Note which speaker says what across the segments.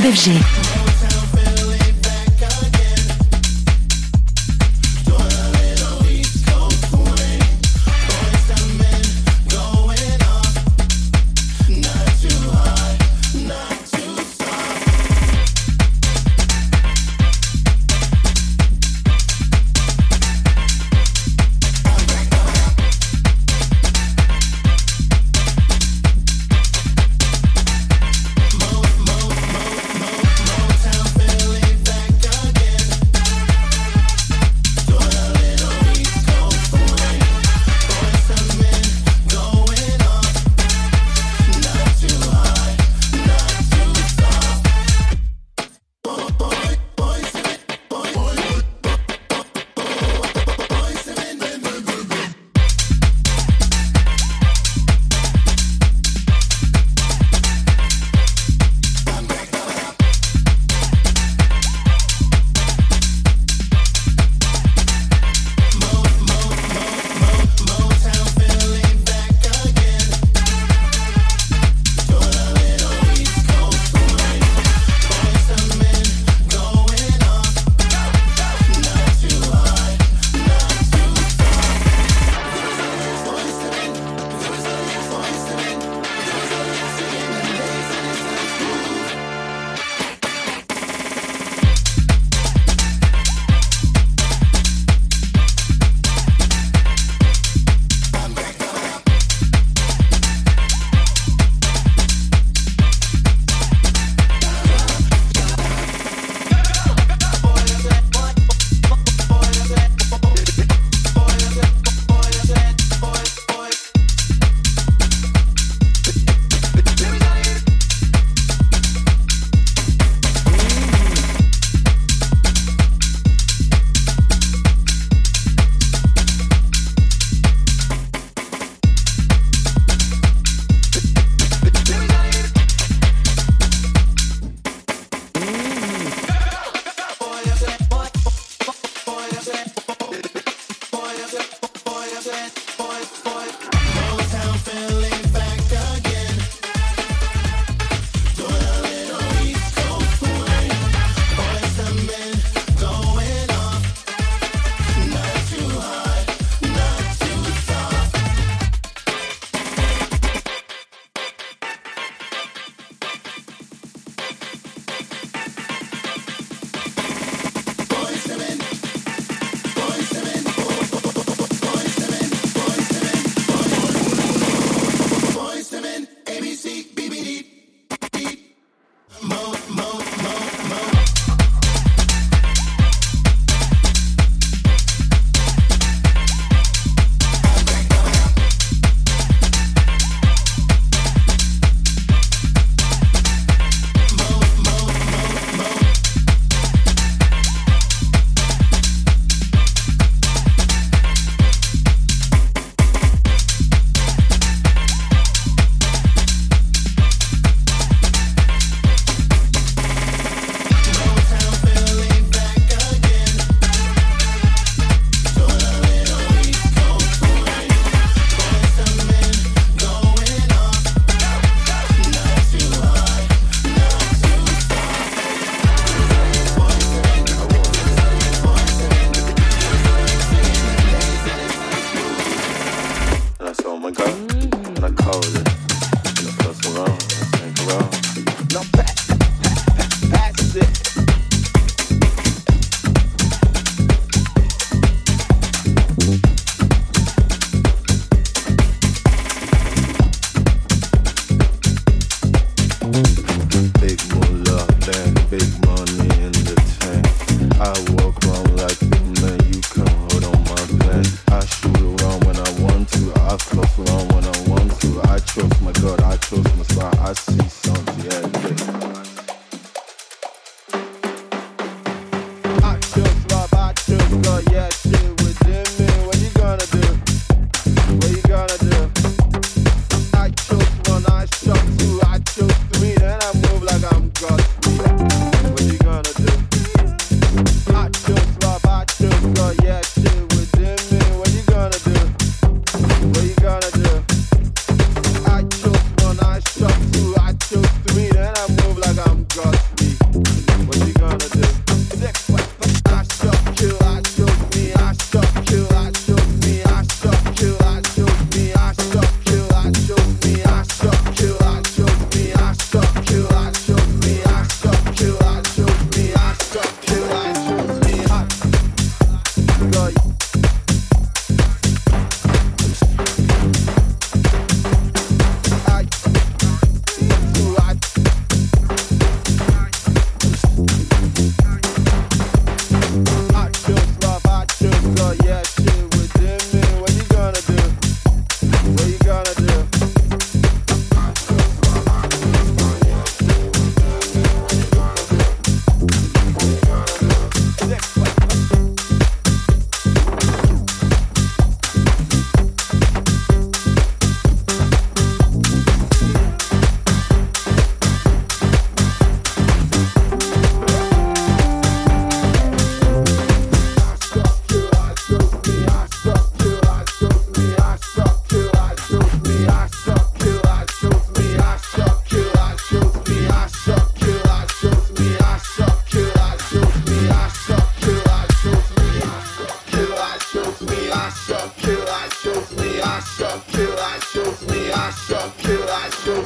Speaker 1: Club FG.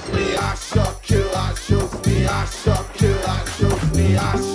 Speaker 2: shoot me, I shall kill, I shoot me, I shall kill, I shoot me, I shall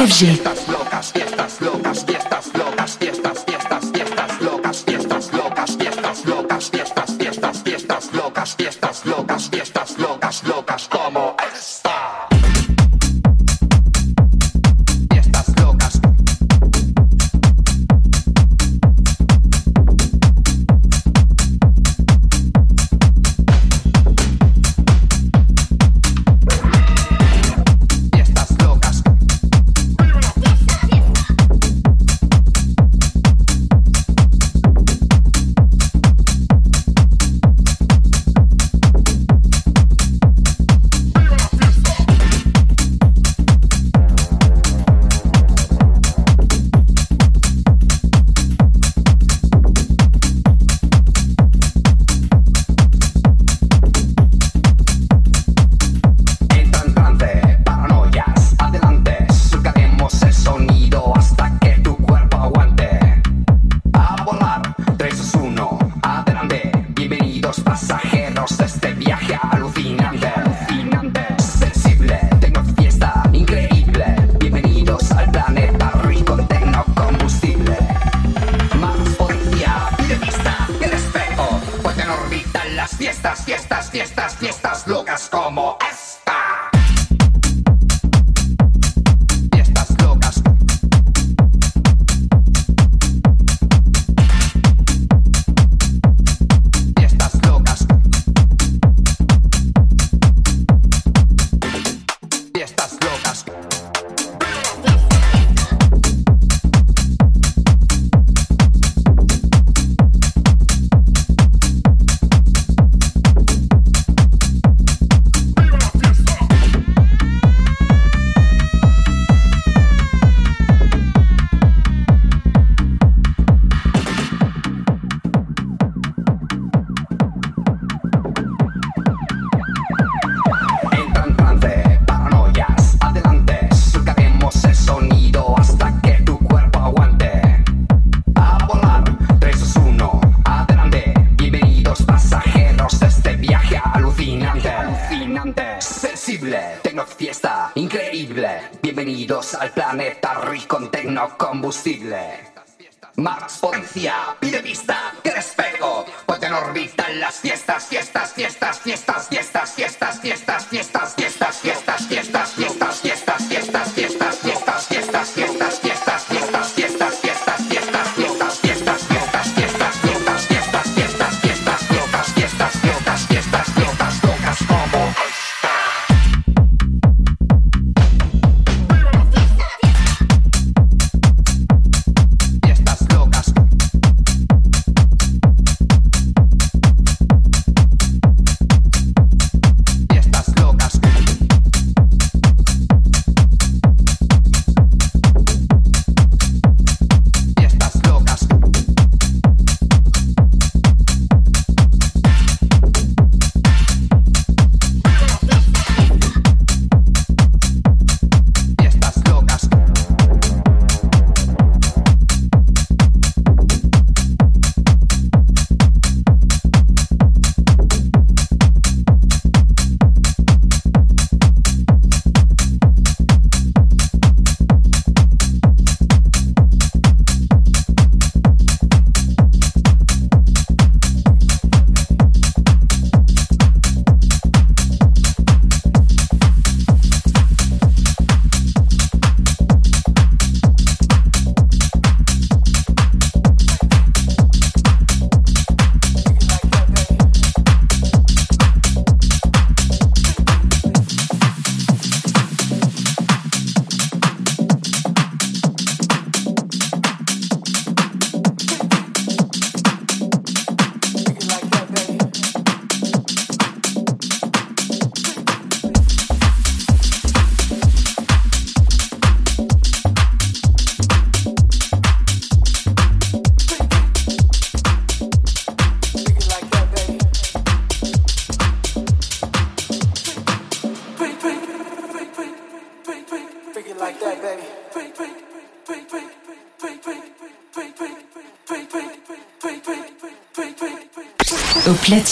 Speaker 3: FG.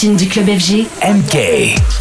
Speaker 1: du club FG. MK.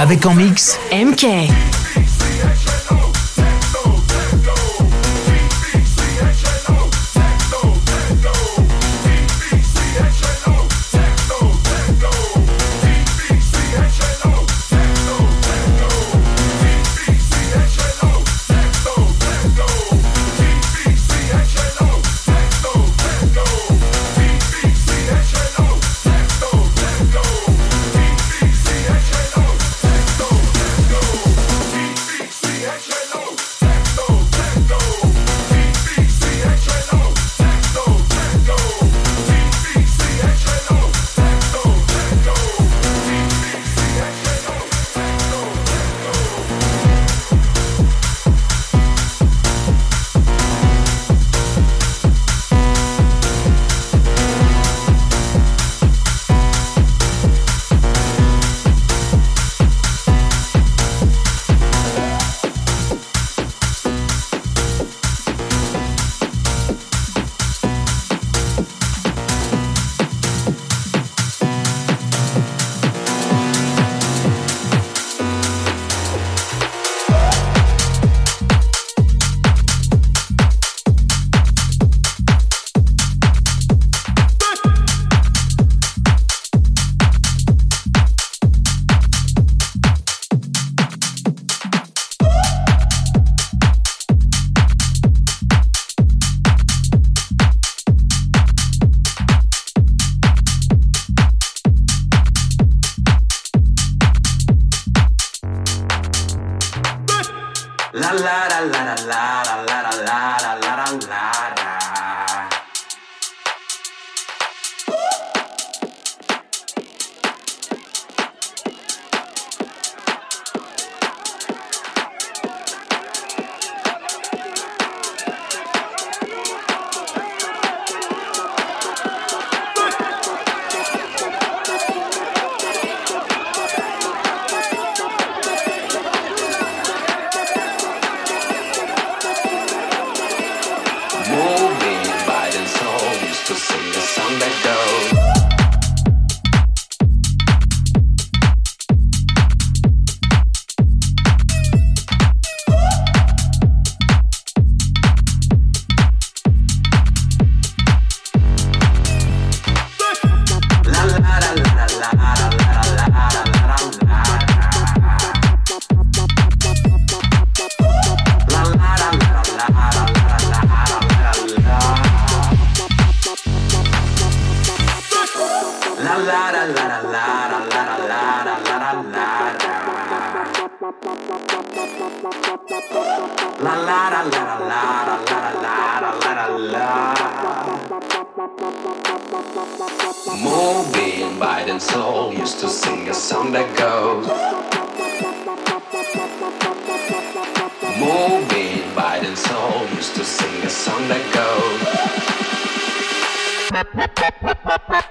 Speaker 1: Avec en mix MK.
Speaker 3: soul used to sing a song that goes Moving by the soul used to sing a song that goes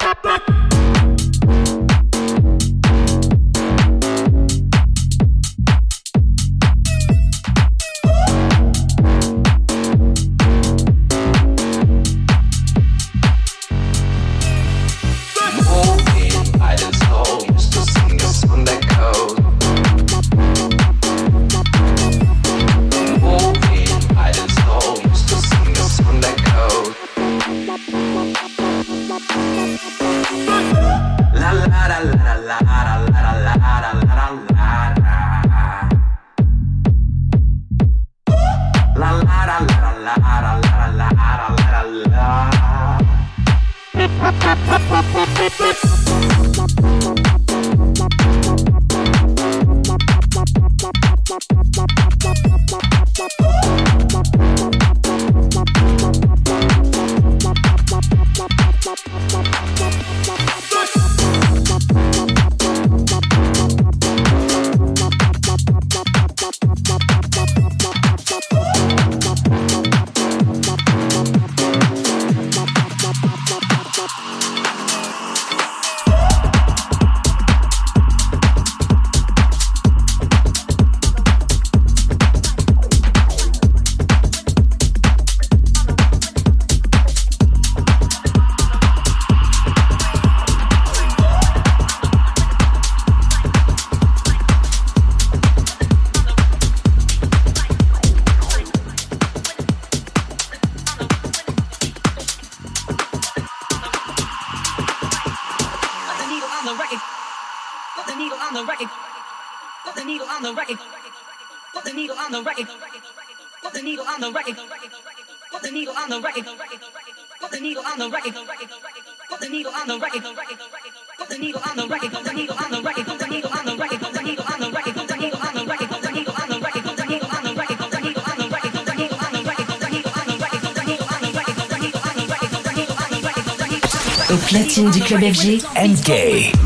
Speaker 1: FG Gay.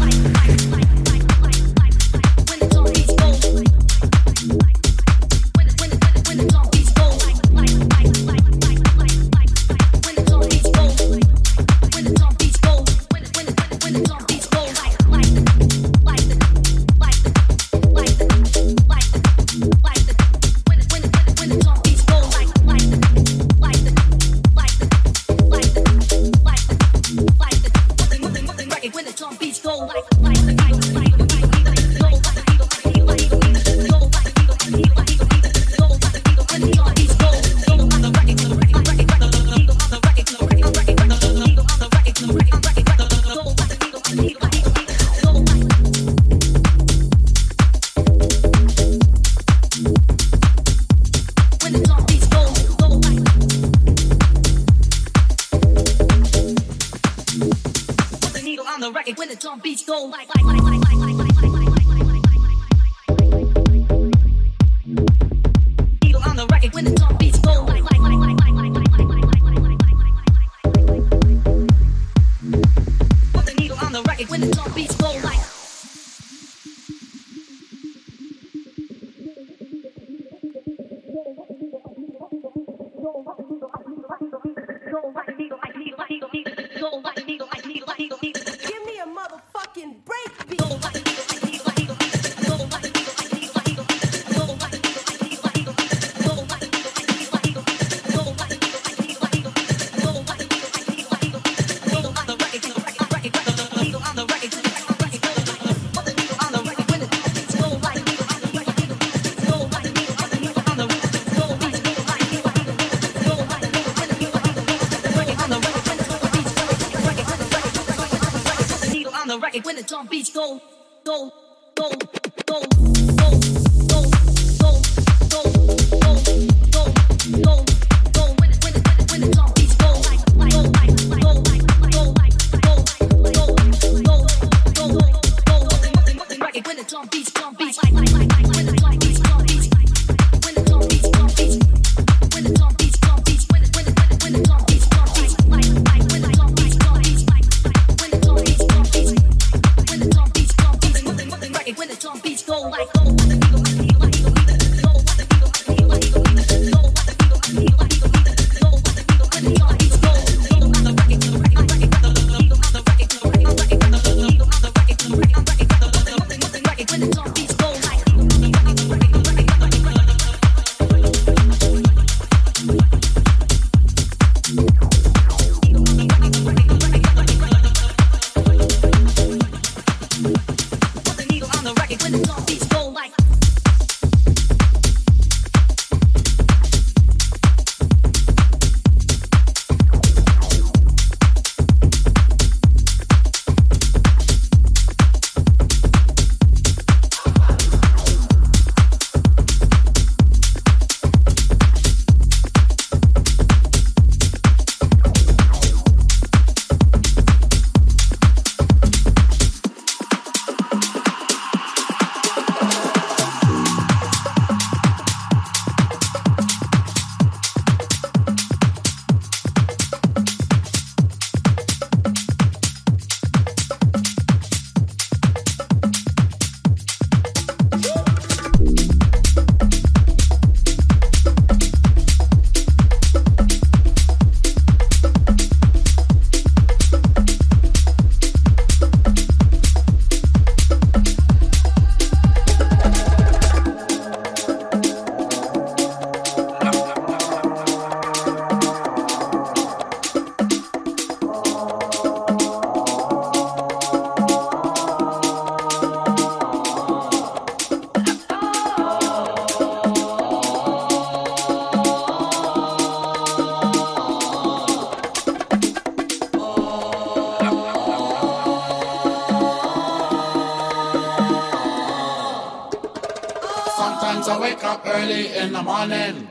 Speaker 4: I wake up early in the morning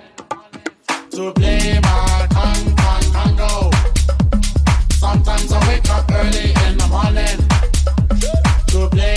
Speaker 4: to play my con con congo. Sometimes I wake up early in the morning to play.